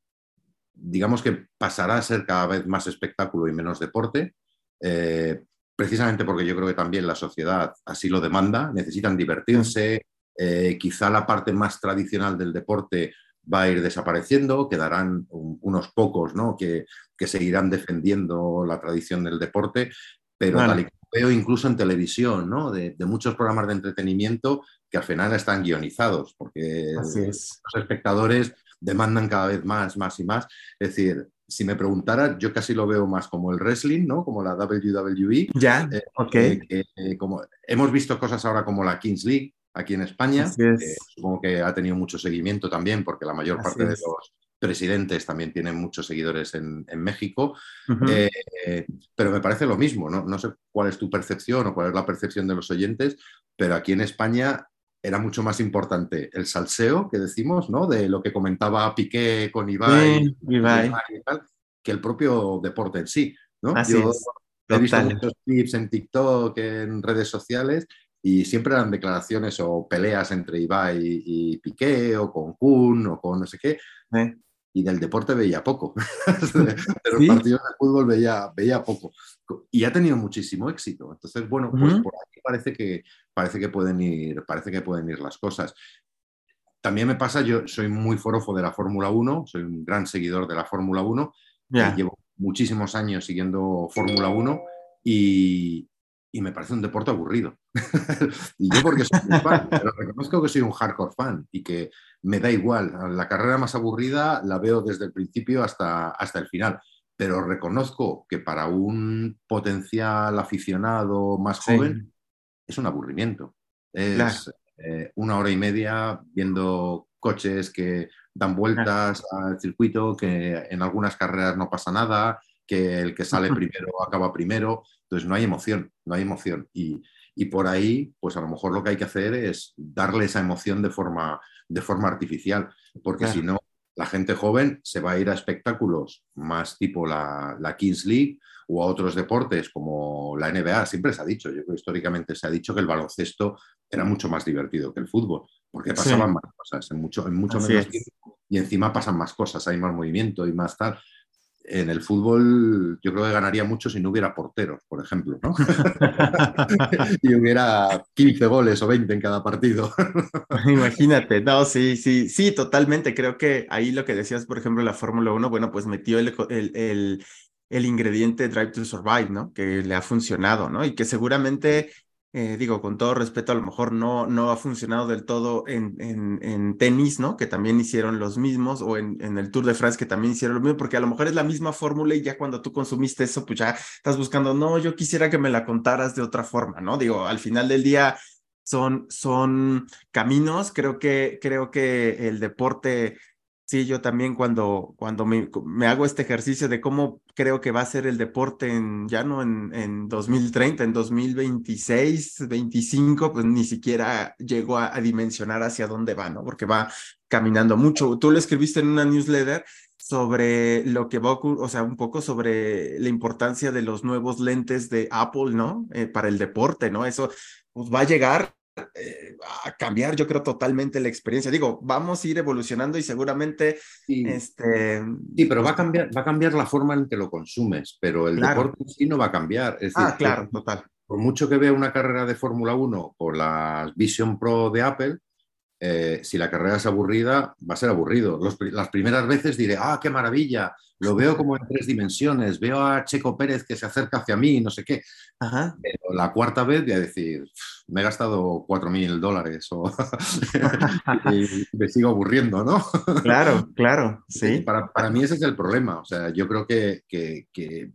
digamos que pasará a ser cada vez más espectáculo y menos deporte. Eh, precisamente porque yo creo que también la sociedad así lo demanda, necesitan divertirse, eh, quizá la parte más tradicional del deporte va a ir desapareciendo, quedarán unos pocos ¿no? que, seguirán defendiendo la tradición del deporte, pero tal y como veo incluso en televisión, ¿no? de, muchos programas de entretenimiento que al final están guionizados, porque los espectadores demandan cada vez más, más y más. Es decir, si me preguntara, yo casi lo veo más como el wrestling, ¿no? Como la WWE. Ya, eh, ok. Eh, como, hemos visto cosas ahora como la Kings League aquí en España. supongo que ha tenido mucho seguimiento también, porque la mayor parte de los presidentes también tienen muchos seguidores en, México. Eh, pero me parece lo mismo, ¿no? No sé cuál es tu percepción o cuál es la percepción de los oyentes, pero aquí en España era mucho más importante el salseo que decimos, ¿no? De lo que comentaba Piqué con Ibai, que el propio deporte en sí, ¿no? Yo he visto muchos clips en TikTok, en redes sociales, y siempre eran declaraciones o peleas entre Ibai y, Piqué, o con Kun, o con no sé qué. Y del deporte veía poco. de los partidos de fútbol veía, veía poco. Y ha tenido muchísimo éxito. Entonces, bueno, pues por aquí parece que, parece que pueden ir, parece que pueden ir las cosas. También me pasa, yo soy muy forofo de la Fórmula 1, soy un gran seguidor de la Fórmula 1, llevo muchísimos años siguiendo Fórmula 1 y, y, me parece un deporte aburrido. y yo porque soy un fan, pero reconozco que soy un hardcore fan y que me da igual. La carrera más aburrida la veo desde el principio hasta, hasta el final pero reconozco que para un potencial aficionado más joven es un aburrimiento. Es eh, una hora y media viendo coches que dan vueltas al circuito, que en algunas carreras no pasa nada, que el que sale primero acaba primero. Entonces no hay emoción, no hay emoción. Y, y por ahí, pues a lo mejor lo que hay que hacer es darle esa emoción de forma, de forma artificial, porque si no, la gente joven se va a ir a espectáculos más tipo la, la, Kings League o a otros deportes como la NBA. Siempre se ha dicho, yo creo que históricamente se ha dicho que el baloncesto era mucho más divertido que el fútbol, porque pasaban más cosas en mucho, en mucho menos tiempo y encima pasan más cosas, hay más movimiento y más tal en el fútbol yo creo que ganaría mucho si no hubiera porteros, por ejemplo, ¿no? y hubiera 15 goles o 20 en cada partido. Imagínate, no, sí, sí, sí, totalmente. Creo que ahí lo que decías, por ejemplo, la Fórmula 1, bueno, pues metió el, el, el, el ingrediente Drive to Survive, ¿no? Que le ha funcionado, ¿no? Y que seguramente eh, digo, con todo respeto, a lo mejor no, no ha funcionado del todo en, en, en tenis, ¿no? Que también hicieron los mismos, o en, el Tour de France, que también hicieron lo mismo, porque a lo mejor es la misma fórmula y ya cuando tú consumiste eso, pues ya estás buscando, no, yo quisiera que me la contaras de otra forma, ¿no? Digo, al final del día son, son caminos, creo que, creo que el deporte Sí, yo también cuando, cuando me, hago este ejercicio de cómo creo que va a ser el deporte en, ya no en, en 2030, en 2026, 25, pues ni siquiera llego a, a, dimensionar hacia dónde va, ¿no? Porque va caminando mucho. Tú lo escribiste en una newsletter sobre lo que va a o sea, un poco sobre la importancia de los nuevos lentes de Apple, ¿no? Eh, para el deporte, ¿no? Eso pues va a llegar eh, a cambiar, yo creo, totalmente la experiencia. Digo, vamos a ir evolucionando y seguramente... Sí, este, sí pero va a, cambiar, va a cambiar la forma en que lo consumes, pero el Claro. deporte en sí no va a cambiar. Es ah, decir, claro, total. por mucho que vea una carrera de Fórmula 1 o las Vision Pro de Apple, eh, si la carrera es aburrida, va a ser aburrido. Los las primeras veces diré, ah, qué maravilla, lo veo como en tres dimensiones, veo a Checo Pérez que se acerca hacia mí, no sé qué. Ajá. Pero la cuarta vez voy a decir, me he gastado cuatro mil dólares o y me sigo aburriendo, ¿no? Claro, claro, sí. Para, para mí ese es el problema. O sea, yo creo que, que- que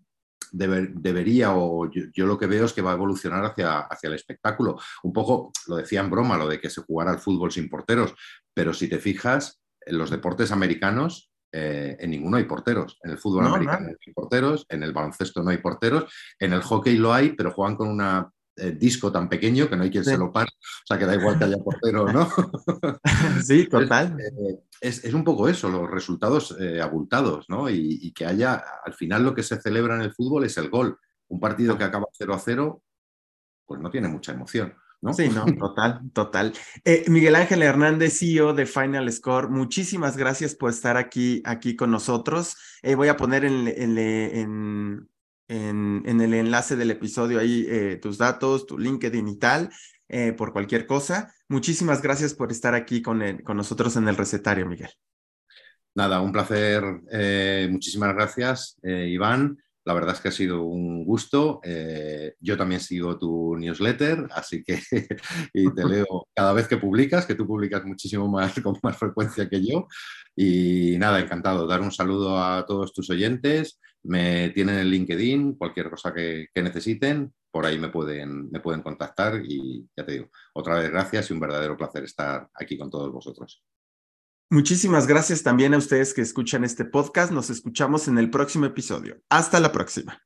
deber- debería, o yo, yo lo que veo es que va a evolucionar hacia, hacia el espectáculo. Un poco, lo decía en broma, lo de que se jugara al fútbol sin porteros, pero si te fijas, en los deportes americanos, eh, en ninguno hay porteros. En el fútbol No, americano no. no hay porteros, en el baloncesto no hay porteros, en el hockey lo hay, pero juegan con una eh, disco tan pequeño que no hay quien Sí. se lo pare, o sea que da igual que haya portero, ¿no? Sí, total. Eh, es, es un poco eso, los resultados eh, abultados, ¿no? Y, y que haya, al final lo que se celebra en el fútbol es el gol. Un partido que acaba 0 a 0, pues no tiene mucha emoción, ¿no? Sí, no, total, total. Eh, Miguel Ángel Hernández, CEO de Final Score, muchísimas gracias por estar aquí, aquí con nosotros. Eh, voy a poner en, en, en, en, en el enlace del episodio ahí eh, tus datos, tu LinkedIn y tal, eh, por cualquier cosa. Muchísimas gracias por estar aquí con, el- con nosotros en el recetario, Miguel. Nada, un placer. eh, muchísimas gracias, Iván. La verdad es que ha sido un gusto. Eh, yo también sigo tu newsletter, así que y te leo cada vez que publicas, que tú publicas muchísimo más con más frecuencia que yo. Y nada, encantado. Dar un saludo a todos tus oyentes. Me tienen en LinkedIn, cualquier cosa que, que necesiten, por ahí me pueden, me pueden contactar. Y ya te digo, otra vez gracias y un verdadero placer estar aquí con todos vosotros. Muchísimas gracias también a ustedes que escuchan este podcast. Nos escuchamos en el próximo episodio. Hasta la próxima.